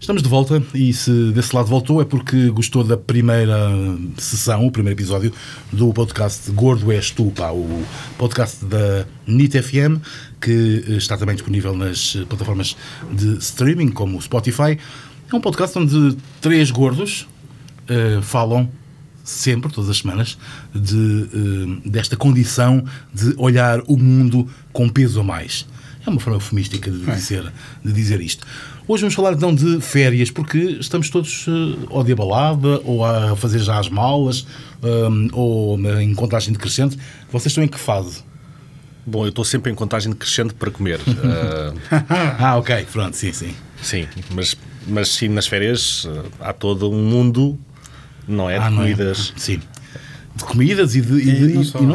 Estamos de volta e se desse lado voltou é porque gostou da primeira sessão, o primeiro episódio do podcast Gordo És Tu, pá, o podcast da NIT FM, que está também disponível nas plataformas de streaming, como o Spotify. É um podcast onde três gordos uh, falam sempre, todas as semanas, de, uh, desta condição de olhar o mundo com peso a mais. É uma forma eufemística de dizer, de dizer isto. Hoje vamos falar então de férias, porque estamos todos uh, ou de balada, ou a fazer já as malas, um, ou em contagem decrescente. Vocês estão em que fase? Bom, eu estou sempre em contagem decrescente para comer. uh... ah, ok, pronto, sim, sim. Sim, mas, mas sim, nas férias uh, há todo um mundo, não é? De ah, comidas. Não é? Sim de comidas e, de, e, e, não, e não